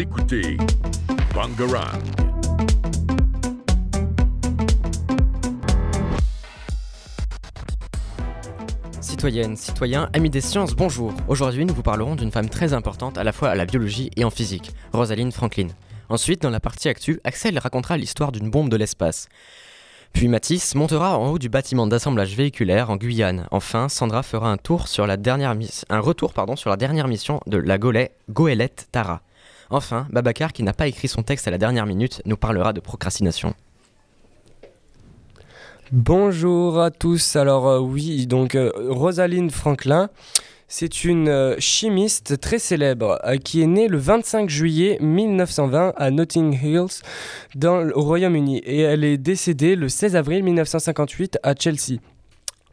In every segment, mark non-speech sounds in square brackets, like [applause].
Écoutez Bangarang. Citoyennes, citoyens, amis des sciences, bonjour. Aujourd'hui, nous vous parlerons d'une femme très importante à la fois à la biologie et en physique, Rosaline Franklin. Ensuite, dans la partie actu, Axel racontera l'histoire d'une bombe de l'espace. Puis Mathis montera en haut du bâtiment d'assemblage véhiculaire en Guyane. Enfin, Sandra fera un, tour sur la dernière un retour pardon, sur la dernière mission de la goélette Tara. Enfin, Babacar, qui n'a pas écrit son texte à la dernière minute, nous parlera de procrastination. Bonjour à tous. Alors euh, oui, donc euh, Rosaline Franklin, c'est une euh, chimiste très célèbre qui est née le 25 juillet 1920 à Notting Hills dans, au Royaume-Uni et elle est décédée le 16 avril 1958 à Chelsea.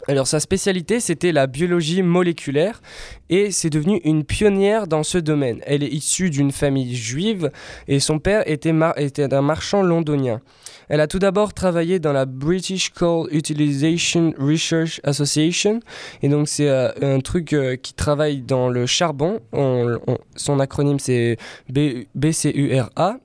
Alors sa spécialité c'était la biologie moléculaire et c'est devenu une pionnière dans ce domaine. Elle est issue d'une famille juive et son père était, un marchand londonien. Elle a tout d'abord travaillé dans la British Coal Utilisation Research Association et donc c'est euh, un truc euh, qui travaille dans le charbon. son acronyme c'est BCURA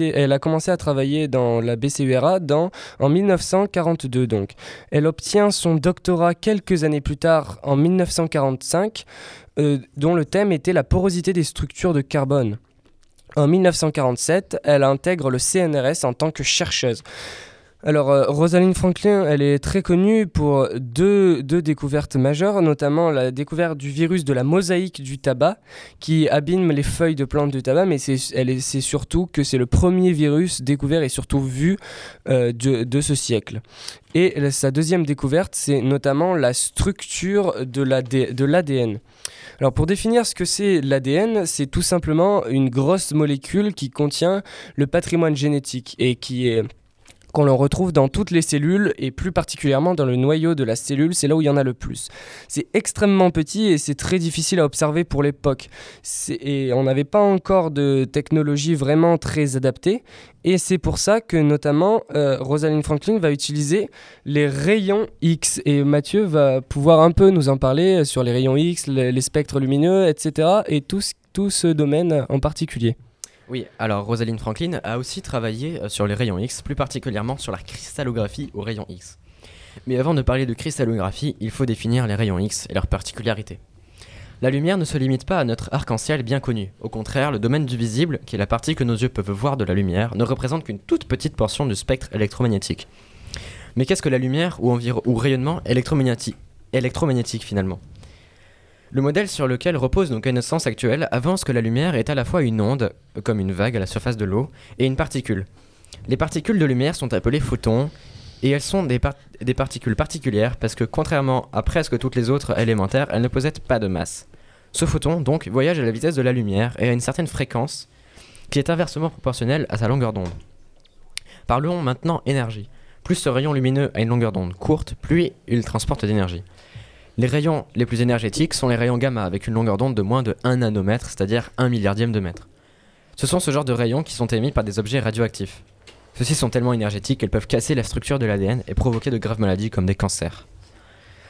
elle a commencé à travailler dans la BCURA dans, en 1942 donc. Elle obtient son doctorat quelques années plus tard en 1945 euh, dont le thème était la porosité des structures de carbone. En 1947, elle intègre le CNRS en tant que chercheuse. Alors, euh, Rosalind Franklin, elle est très connue pour deux, découvertes majeures, notamment la découverte du virus de la mosaïque du tabac, qui abîme les feuilles de plantes du tabac, mais c'est surtout que c'est le premier virus découvert et surtout vu euh, de, ce siècle. Et sa deuxième découverte, c'est notamment la structure de l'ADN. Alors pour définir ce que c'est l'ADN, c'est tout simplement une grosse molécule qui contient le patrimoine génétique et qui est qu'on le retrouve dans toutes les cellules et plus particulièrement dans le noyau de la cellule, c'est là où il y en a le plus. C'est extrêmement petit et c'est très difficile à observer pour l'époque. Et on n'avait pas encore de technologie vraiment très adaptée et c'est pour ça que notamment euh, Rosalind Franklin va utiliser les rayons X et Mathieu va pouvoir un peu nous en parler sur les rayons X, les, spectres lumineux, etc. et tout ce domaine en particulier. Oui, alors Rosalind Franklin a aussi travaillé euh, sur les rayons X, plus particulièrement sur la cristallographie aux rayons X. Mais avant de parler de cristallographie, il faut définir les rayons X et leurs particularités. La lumière ne se limite pas à notre arc-en-ciel bien connu. Au contraire, le domaine du visible, qui est la partie que nos yeux peuvent voir de la lumière, ne représente qu'une toute petite portion du spectre électromagnétique. Mais qu'est-ce que la lumière ou, ou rayonnement électromagnétique finalement? Le modèle sur lequel reposent nos connaissances actuelles avance que la lumière est à la fois une onde, comme une vague à la surface de l'eau, et une particule. Les particules de lumière sont appelées photons, et elles sont des, des, particules particulières parce que contrairement à presque toutes les autres élémentaires, elles ne possèdent pas de masse. Ce photon, donc, voyage à la vitesse de la lumière et à une certaine fréquence qui est inversement proportionnelle à sa longueur d'onde. Parlons maintenant énergie. Plus ce rayon lumineux a une longueur d'onde courte, plus il transporte d'énergie. Les rayons les plus énergétiques sont les rayons gamma avec une longueur d'onde de moins de 1 nanomètre, c'est-à-dire 1 milliardième de mètre. Ce sont ce genre de rayons qui sont émis par des objets radioactifs. Ceux-ci sont tellement énergétiques qu'elles peuvent casser la structure de l'ADN et provoquer de graves maladies comme des cancers.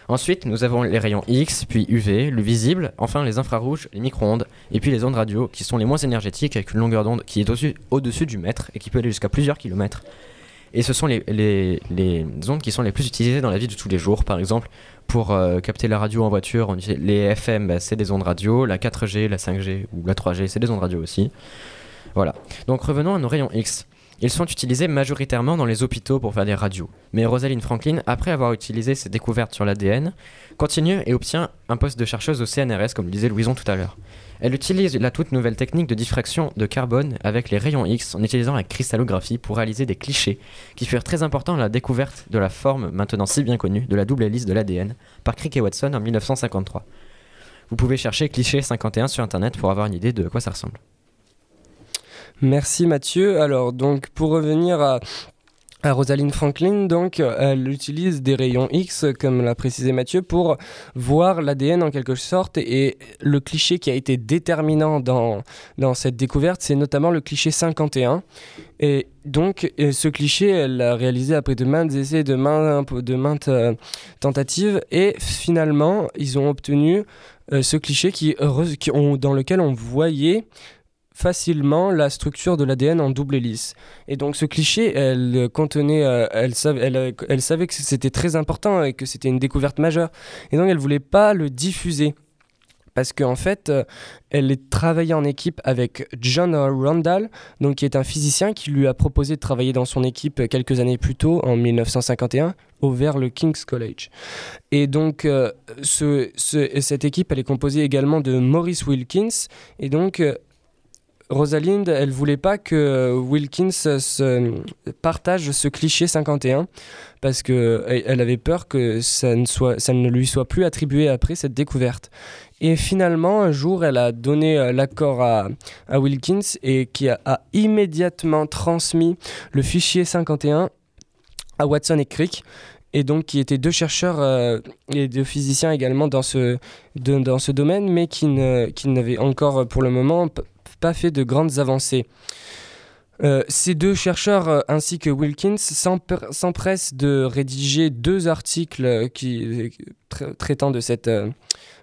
Ensuite, nous avons les rayons X, puis UV, le visible, enfin les infrarouges, les micro-ondes, et puis les ondes radio, qui sont les moins énergétiques avec une longueur d'onde qui est au-dessus du mètre et qui peut aller jusqu'à plusieurs kilomètres. Et ce sont les, ondes qui sont les plus utilisées dans la vie de tous les jours. Par exemple, pour euh, capter la radio en voiture, les FM, bah, c'est des ondes radio, la 4G, la 5G ou la 3G, c'est des ondes radio aussi. Voilà. Donc revenons à nos rayons X. Ils sont utilisés majoritairement dans les hôpitaux pour faire des radios. Mais Rosalind Franklin, après avoir utilisé ses découvertes sur l'ADN, continue et obtient un poste de chercheuse au CNRS, comme le disait Louison tout à l'heure. Elle utilise la toute nouvelle technique de diffraction de carbone avec les rayons X en utilisant la cristallographie pour réaliser des clichés qui furent très importants à la découverte de la forme maintenant si bien connue de la double hélice de l'ADN par Crick et Watson en 1953. Vous pouvez chercher cliché 51 sur internet pour avoir une idée de quoi ça ressemble. Merci Mathieu. Alors donc pour revenir à Rosalind Franklin, donc, elle utilise des rayons X, comme l'a précisé Mathieu, pour voir l'ADN en quelque sorte. Et le cliché qui a été déterminant dans, dans cette découverte, c'est notamment le cliché 51. Et donc, ce cliché, elle l'a réalisé après de maintes essais, de maintes, euh, tentatives. Et finalement, ils ont obtenu euh, ce cliché qui dans lequel on voyait facilement la structure de l'ADN en double hélice. Et donc ce cliché, elle contenait, euh, elle, elle savait que c'était très important et que c'était une découverte majeure. Et donc elle voulait pas le diffuser parce qu'en en fait, euh, elle travaillait en équipe avec John Randall, donc qui est un physicien qui lui a proposé de travailler dans son équipe quelques années plus tôt, en 1951, au vers le King's College. Et donc, euh, ce, cette équipe, elle est composée également de Maurice Wilkins, et donc Rosalind, elle voulait pas que Wilkins se partage ce cliché 51 parce que elle avait peur que ça ne, soit, ça ne lui soit plus attribué après cette découverte. Et finalement, un jour, elle a donné euh, l'accord à, à, Wilkins et qui a, immédiatement transmis le fichier 51 à Watson et Crick et donc qui étaient deux chercheurs euh, et deux physiciens également dans ce, dans ce domaine, mais qui, ne, qui n'avaient encore pour le moment pas fait de grandes avancées. Euh, ces deux chercheurs euh, ainsi que Wilkins s'empressent de rédiger deux articles traitant de cette, euh,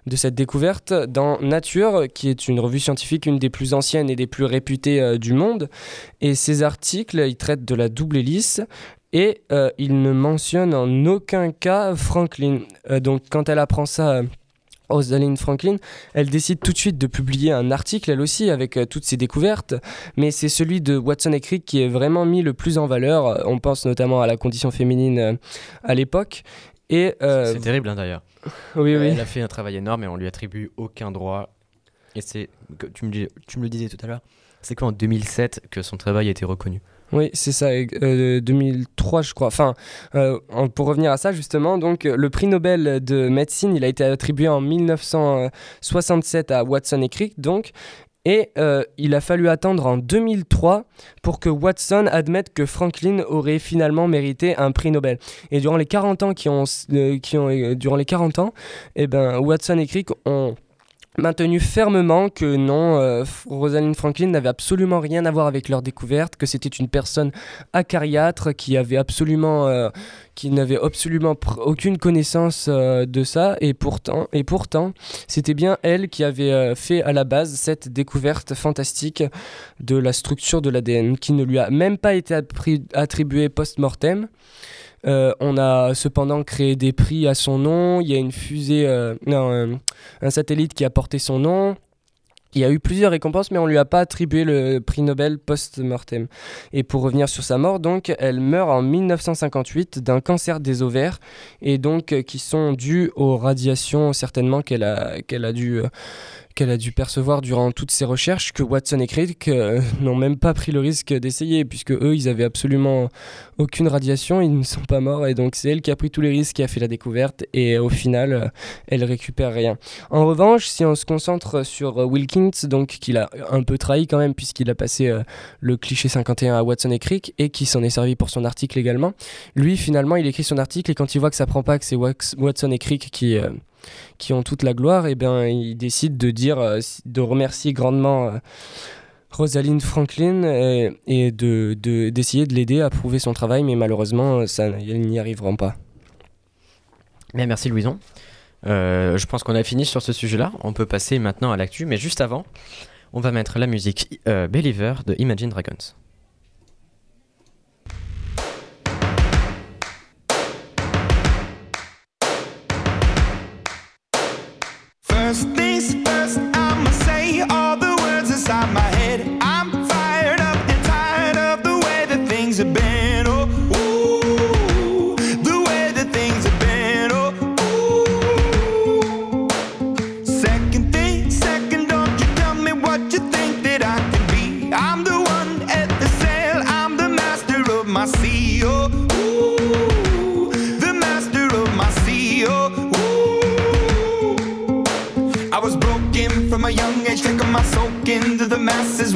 de cette découverte dans Nature, qui est une revue scientifique, une des plus anciennes et des plus réputées du monde. Et ces articles, ils traitent de la double hélice et ils ne mentionnent en aucun cas Franklin. donc quand elle apprend ça Rosalind Franklin, elle décide tout de suite de publier un article, elle aussi, avec euh, toutes ses découvertes, mais c'est celui de Watson et Crick qui est vraiment mis le plus en valeur. On pense notamment à la condition féminine euh, à l'époque. Et c'est terrible hein, d'ailleurs. [laughs] oui, oui. Elle a fait un travail énorme et on lui attribue aucun droit. Et c'est, tu me, tu me le disais tout à l'heure, c'est quoi en 2007 que son travail a été reconnu? Oui, c'est ça, 2003 euh, je crois. Enfin, euh, pour revenir à ça justement, donc le prix Nobel de médecine, il a été attribué en 1967 à Watson et Crick, donc, et euh, il a fallu attendre en 2003 pour que Watson admette que Franklin aurait finalement mérité un prix Nobel. Et durant les 40 ans qui ont durant les 40 ans, eh ben Watson et Crick ont maintenu fermement que non, euh, Rosalind Franklin n'avait absolument rien à voir avec leur découverte, que c'était une personne acariâtre qui avait absolument, euh, qui n'avait absolument aucune connaissance euh, de ça, et pourtant, et pourtant, c'était bien elle qui avait fait à la base cette découverte fantastique de la structure de l'ADN, qui ne lui a même pas été attribuée post-mortem. Euh, on a cependant créé des prix à son nom. Il y a une fusée, euh, non, un, satellite qui a porté son nom. Il y a eu plusieurs récompenses, mais on lui a pas attribué le prix Nobel post-mortem. Et pour revenir sur sa mort, donc, elle meurt en 1958 d'un cancer des ovaires, et donc euh, qui sont dus aux radiations certainement qu'elle a, qu'elle a dû qu'elle a dû percevoir durant toutes ses recherches que Watson et Crick euh, [laughs] n'ont même pas pris le risque d'essayer puisque eux ils avaient absolument aucune radiation, ils ne sont pas morts et donc c'est elle qui a pris tous les risques, qui a fait la découverte et au final euh, elle récupère rien. En revanche, si on se concentre sur euh, Wilkins, donc qu'il a un peu trahi quand même puisqu'il a passé le cliché 51 à Watson et Crick et qui s'en est servi pour son article également, lui finalement il écrit son article et quand il voit que ça prend pas, que c'est Watson et Crick qui qui ont toute la gloire, et eh bien il décide de dire, euh, de remercier grandement euh, Rosalind Franklin et, de, d'essayer de, l'aider à prouver son travail, mais malheureusement, ça, ils n'y arriveront pas. Bien, merci Louison. Euh, je pense qu'on a fini sur ce sujet-là. On peut passer maintenant à l'actu, mais juste avant, on va mettre la musique Believer de Imagine Dragons.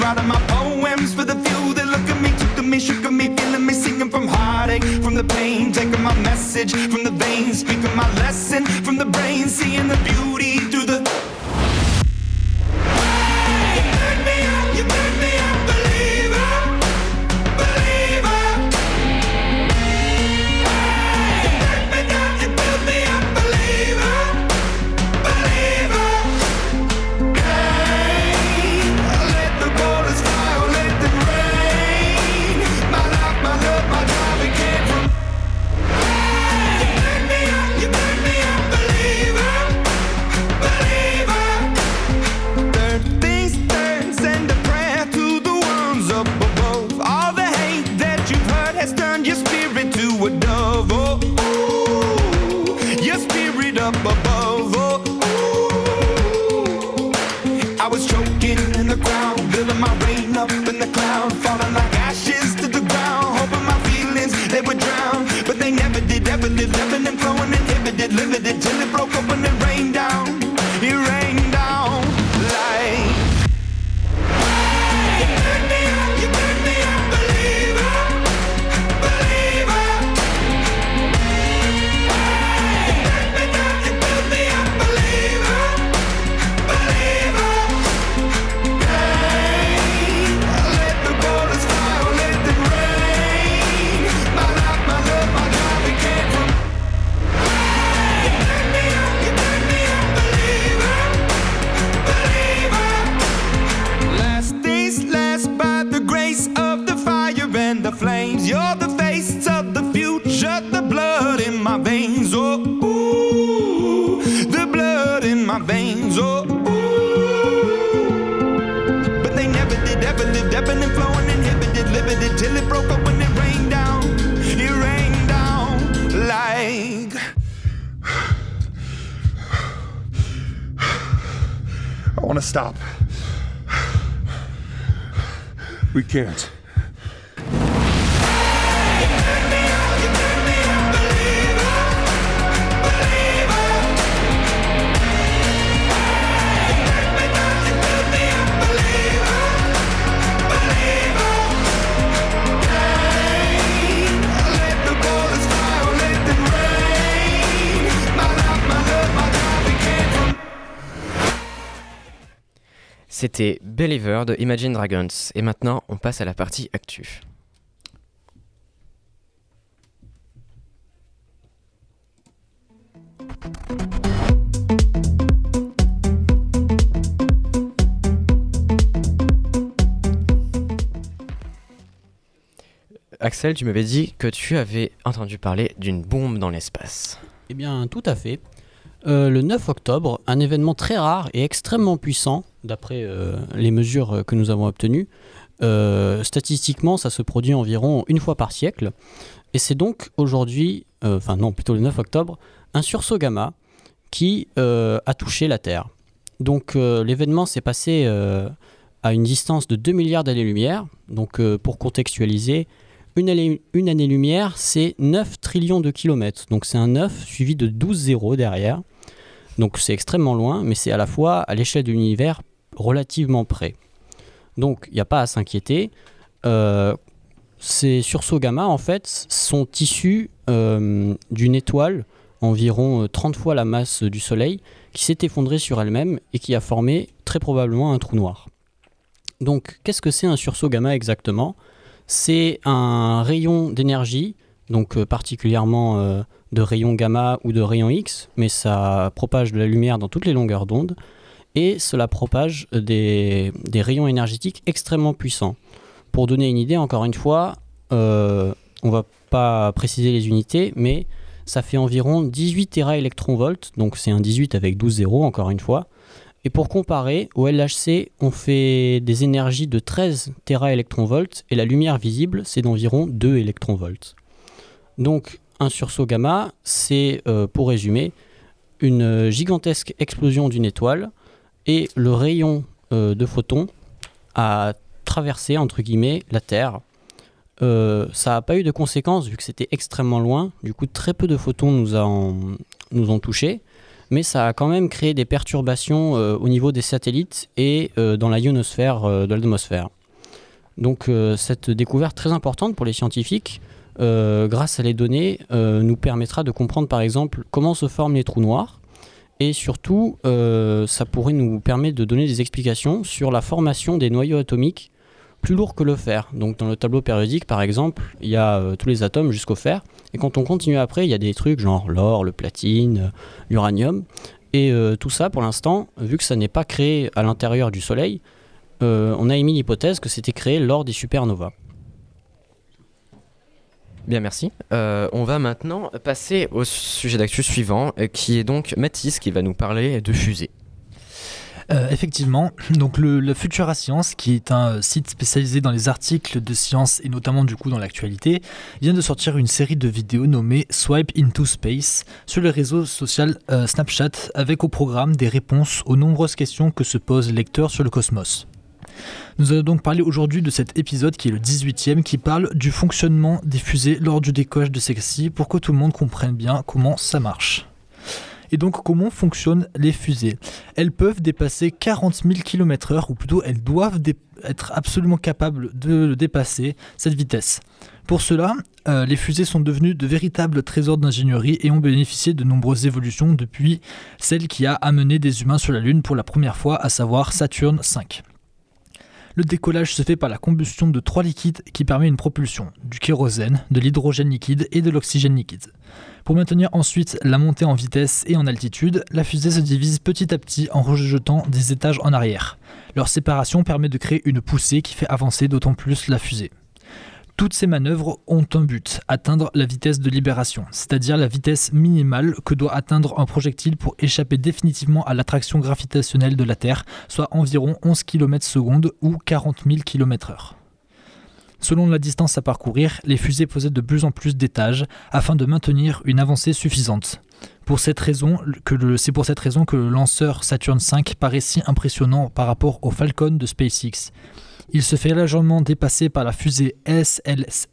out of my poems for the few that look at me, took at me, shook at me, feeling me, singing from heartache, from the pain, taking my message We can't. C'était Believer de Imagine Dragons. Et maintenant, on passe à la partie actu. Axel, tu m'avais dit que tu avais entendu parler d'une bombe dans l'espace. Eh bien, tout à fait. Euh, le 9 octobre, un événement très rare et extrêmement puissant, d'après euh, les mesures euh, que nous avons obtenues. Euh, statistiquement, ça se produit environ une fois par siècle. Et c'est donc aujourd'hui, enfin non, plutôt le 9 octobre, un sursaut gamma qui a touché la Terre. Donc l'événement s'est passé à une distance de 2 milliards d'années-lumière. Donc pour contextualiser, une année-lumière, c'est 9 trillions de kilomètres. Donc c'est un 9 suivi de 12 zéros derrière. Donc c'est extrêmement loin, mais c'est à la fois à l'échelle de l'univers relativement près. Donc il n'y a pas à s'inquiéter. Euh, ces sursauts gamma, en fait, sont issus euh, d'une étoile environ euh, 30 fois la masse du Soleil qui s'est effondrée sur elle-même et qui a formé très probablement un trou noir. Donc qu'est-ce que c'est un sursaut gamma exactement? C'est un rayon d'énergie, donc euh, particulièrement euh, de rayons gamma ou de rayons X, mais ça propage de la lumière dans toutes les longueurs d'onde, et cela propage des, rayons énergétiques extrêmement puissants. Pour donner une idée, encore une fois, euh, on va pas préciser les unités, mais ça fait environ 18 téraélectronvolts, donc c'est un 18 avec 12 zéros, encore une fois. Et pour comparer, au LHC, on fait des énergies de 13 téraélectronvolts et la lumière visible, c'est d'environ 2 électronvolts. Donc, un sursaut gamma, c'est, euh, pour résumer, une gigantesque explosion d'une étoile et le rayon euh, de photons a traversé, entre guillemets, la Terre. Euh, ça n'a pas eu de conséquences vu que c'était extrêmement loin. Du coup, très peu de photons nous, ont touchés mais ça a quand même créé des perturbations euh, au niveau des satellites et dans la ionosphère de l'atmosphère. Donc cette découverte très importante pour les scientifiques, grâce à les données, nous permettra de comprendre par exemple comment se forment les trous noirs et surtout euh, ça pourrait nous permettre de donner des explications sur la formation des noyaux atomiques plus lourds que le fer. Donc dans le tableau périodique par exemple, il y a euh, tous les atomes jusqu'au fer et quand on continue après, il y a des trucs genre l'or, le platine, l'uranium. Et euh, tout ça, pour l'instant, vu que ça n'est pas créé à l'intérieur du Soleil, euh, on a émis l'hypothèse que c'était créé lors des supernovas. Bien, merci. Euh, on va maintenant passer au sujet d'actu suivant, euh, qui est donc Mathis qui va nous parler de fusées. Euh, effectivement, donc le, Futura Science, qui est un euh, site spécialisé dans les articles de science et notamment du coup dans l'actualité, vient de sortir une série de vidéos nommée Swipe into Space sur le réseau social Snapchat avec au programme des réponses aux nombreuses questions que se posent les lecteurs sur le cosmos. Nous allons donc parler aujourd'hui de cet épisode qui est le 18e qui parle du fonctionnement des fusées lors du décollage de celle-ci pour que tout le monde comprenne bien comment ça marche. Et donc comment fonctionnent les fusées? Elles peuvent dépasser 40 000 km/h, ou plutôt elles doivent être absolument capables de dépasser cette vitesse. Pour cela, euh, les fusées sont devenues de véritables trésors d'ingénierie et ont bénéficié de nombreuses évolutions depuis celle qui a amené des humains sur la Lune pour la première fois, à savoir Saturne V. Le décollage se fait par la combustion de trois liquides qui permet une propulsion, du kérosène, de l'hydrogène liquide et de l'oxygène liquide. Pour maintenir ensuite la montée en vitesse et en altitude, la fusée se divise petit à petit en rejetant des étages en arrière. Leur séparation permet de créer une poussée qui fait avancer d'autant plus la fusée. Toutes ces manœuvres ont un but, atteindre la vitesse de libération, c'est-à-dire la vitesse minimale que doit atteindre un projectile pour échapper définitivement à l'attraction gravitationnelle de la Terre, soit environ 11 km s ou 40 000 km/h. Selon la distance à parcourir, les fusées possèdent de plus en plus d'étages afin de maintenir une avancée suffisante. C'est pour cette raison que le lanceur Saturn V paraît si impressionnant par rapport au Falcon de SpaceX. Il se fait légèrement dépasser par la fusée SLS,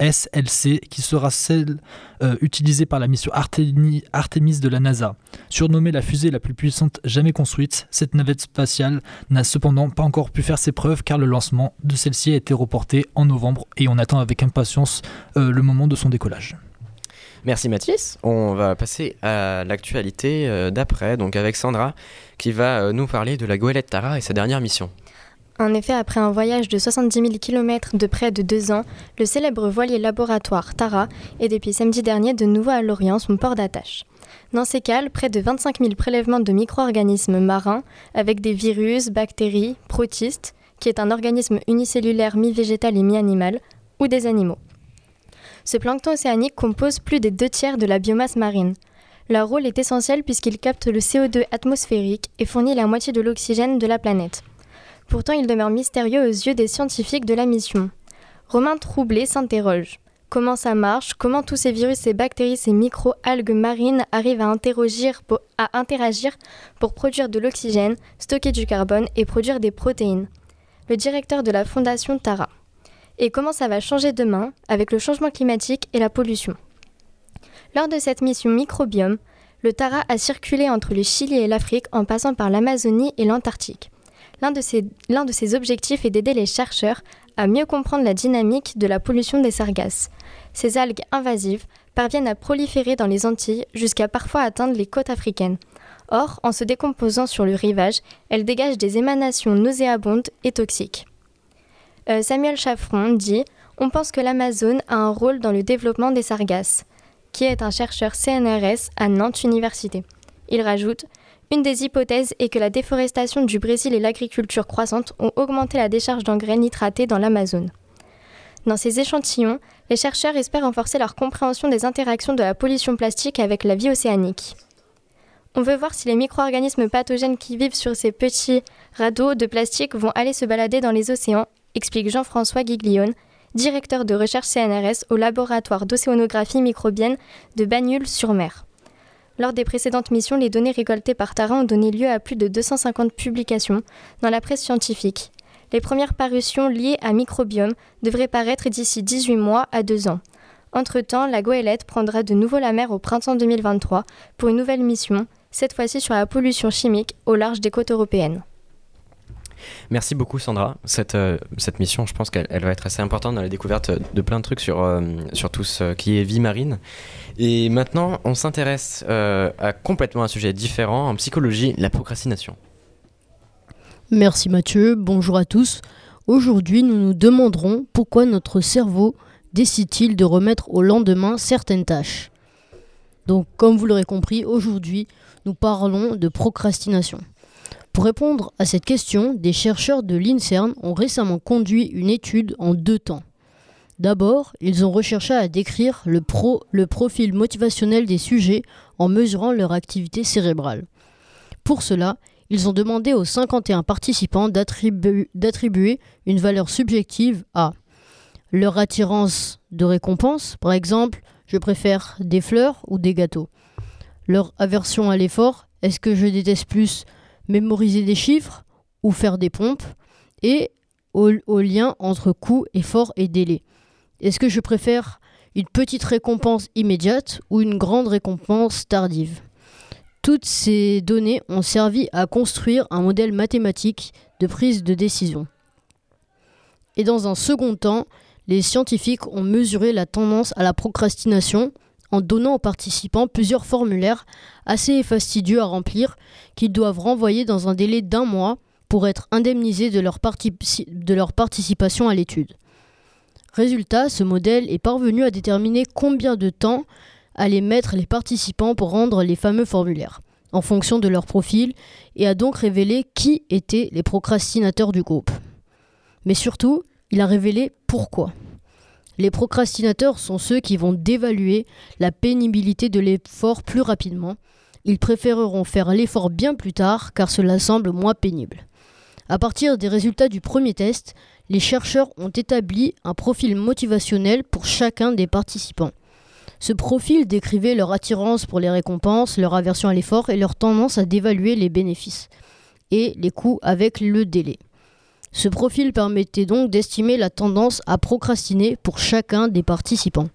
SLC, qui sera celle euh, utilisée par la mission Artemi- Artemis de la NASA. Surnommée la fusée la plus puissante jamais construite, cette navette spatiale n'a cependant pas encore pu faire ses preuves car le lancement de celle-ci a été reporté en novembre et on attend avec impatience euh, le moment de son décollage. Merci Mathis. On va passer à l'actualité euh, d'après, donc avec Sandra, qui va nous parler de la goélette Tara et sa dernière mission. En effet, après un voyage de 70 000 km de près de deux ans, le célèbre voilier laboratoire Tara est depuis samedi dernier de nouveau à Lorient, son port d'attache. Dans ces cales, près de 25 000 prélèvements de micro-organismes marins avec des virus, bactéries, protistes, qui est un organisme unicellulaire mi-végétal et mi-animal, ou des animaux. Ce plancton océanique compose plus des deux tiers de la biomasse marine. Leur rôle est essentiel puisqu'il capte le CO2 atmosphérique et fournit la moitié de l'oxygène de la planète. Pourtant, il demeure mystérieux aux yeux des scientifiques de la mission. Romain Troublé s'interroge. Comment ça marche? Comment tous ces virus, ces bactéries, ces micro-algues marines arrivent à interagir, pour, produire de l'oxygène, stocker du carbone et produire des protéines? Le directeur de la fondation Tara. Et comment ça va changer demain avec le changement climatique et la pollution? Lors de cette mission microbiome, le Tara a circulé entre le Chili et l'Afrique en passant par l'Amazonie et l'Antarctique. L'un de, ses, objectifs est d'aider les chercheurs à mieux comprendre la dynamique de la pollution des sargasses. Ces algues invasives parviennent à proliférer dans les Antilles jusqu'à parfois atteindre les côtes africaines. Or, en se décomposant sur le rivage, elles dégagent des émanations nauséabondes et toxiques. Euh, Samuel Chaffron dit On pense que l'Amazone a un rôle dans le développement des sargasses, qui est un chercheur CNRS à Nantes Université. Il rajoute une des hypothèses est que la déforestation du Brésil et l'agriculture croissante ont augmenté la décharge d'engrais nitratés dans l'Amazone. Dans ces échantillons, les chercheurs espèrent renforcer leur compréhension des interactions de la pollution plastique avec la vie océanique. On veut voir si les micro-organismes pathogènes qui vivent sur ces petits radeaux de plastique vont aller se balader dans les océans, explique Jean-François Giglione, directeur de recherche CNRS au laboratoire d'océanographie microbienne de Bagnoul-sur-Mer. Lors des précédentes missions, les données récoltées par Tara ont donné lieu à plus de 250 publications dans la presse scientifique. Les premières parutions liées à microbiome devraient paraître d'ici 18 mois à 2 ans. Entre-temps, la goélette prendra de nouveau la mer au printemps 2023 pour une nouvelle mission, cette fois-ci sur la pollution chimique au large des côtes européennes. Merci beaucoup Sandra. Cette, euh, mission, je pense qu'elle elle va être assez importante dans la découverte de plein de trucs sur, euh, sur tout ce qui est vie marine. Et maintenant, on s'intéresse euh, à complètement un sujet différent, en psychologie, la procrastination. Merci Mathieu, bonjour à tous. Aujourd'hui, nous nous demanderons pourquoi notre cerveau décide-t-il de remettre au lendemain certaines tâches. Donc, comme vous l'aurez compris, aujourd'hui, nous parlons de procrastination. Pour répondre à cette question, des chercheurs de l'INSERM ont récemment conduit une étude en deux temps. D'abord, ils ont recherché à décrire le, pro- le profil motivationnel des sujets en mesurant leur activité cérébrale. Pour cela, ils ont demandé aux 51 participants d'attribu- d'attribuer une valeur subjective à leur attirance de récompense, par exemple, je préfère des fleurs ou des gâteaux. Leur aversion à l'effort, est-ce que je déteste plus mémoriser des chiffres ou faire des pompes? Et au lien entre coût, effort et délai. Est-ce que je préfère une petite récompense immédiate ou une grande récompense tardive? Toutes ces données ont servi à construire un modèle mathématique de prise de décision. Et dans un second temps, les scientifiques ont mesuré la tendance à la procrastination en donnant aux participants plusieurs formulaires assez fastidieux à remplir qu'ils doivent renvoyer dans un délai d'un mois pour être indemnisés de leur, participation à l'étude. Résultat, ce modèle est parvenu à déterminer combien de temps allaient mettre les participants pour rendre les fameux formulaires, en fonction de leur profil, et a donc révélé qui étaient les procrastinateurs du groupe. Mais surtout, il a révélé pourquoi. Les procrastinateurs sont ceux qui vont dévaluer la pénibilité de l'effort plus rapidement. Ils préféreront faire l'effort bien plus tard car cela semble moins pénible. À partir des résultats du premier test, les chercheurs ont établi un profil motivationnel pour chacun des participants. Ce profil décrivait leur attirance pour les récompenses, leur aversion à l'effort et leur tendance à dévaluer les bénéfices et les coûts avec le délai. Ce profil permettait donc d'estimer la tendance à procrastiner pour chacun des participants.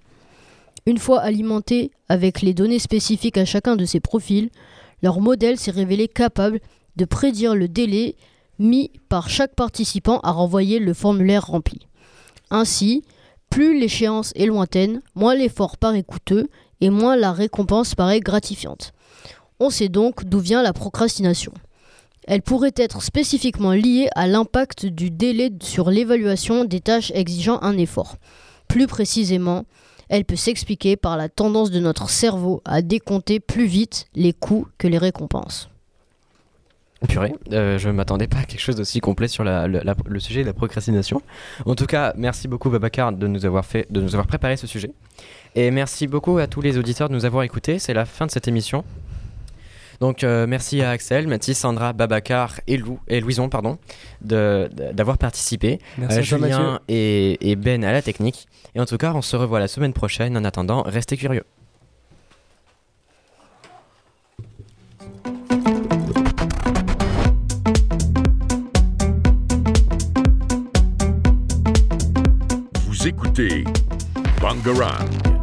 Une fois alimenté avec les données spécifiques à chacun de ces profils, leur modèle s'est révélé capable de prédire le délai mis par chaque participant à renvoyer le formulaire rempli. Ainsi, plus l'échéance est lointaine, moins l'effort paraît coûteux et moins la récompense paraît gratifiante. On sait donc d'où vient la procrastination. Elle pourrait être spécifiquement liée à l'impact du délai sur l'évaluation des tâches exigeant un effort. Plus précisément, elle peut s'expliquer par la tendance de notre cerveau à décompter plus vite les coûts que les récompenses. Purée, euh, je m'attendais pas à quelque chose d'aussi complet sur la- le- la- le sujet de la procrastination. En tout cas, merci beaucoup Babacar de nous avoir fait, de nous avoir préparé ce sujet. Et merci beaucoup à tous les auditeurs de nous avoir écoutés. C'est la fin de cette émission. Donc euh, merci à Axel, Mathis, Sandra, Babacar et, Lou, et Louison pardon, d'avoir participé. Merci Euh, à toi, Mathieu. Julien et, et Ben à la technique. Et en tout cas, on se revoit la semaine prochaine. En attendant, restez curieux. Vous écoutez Bangarang.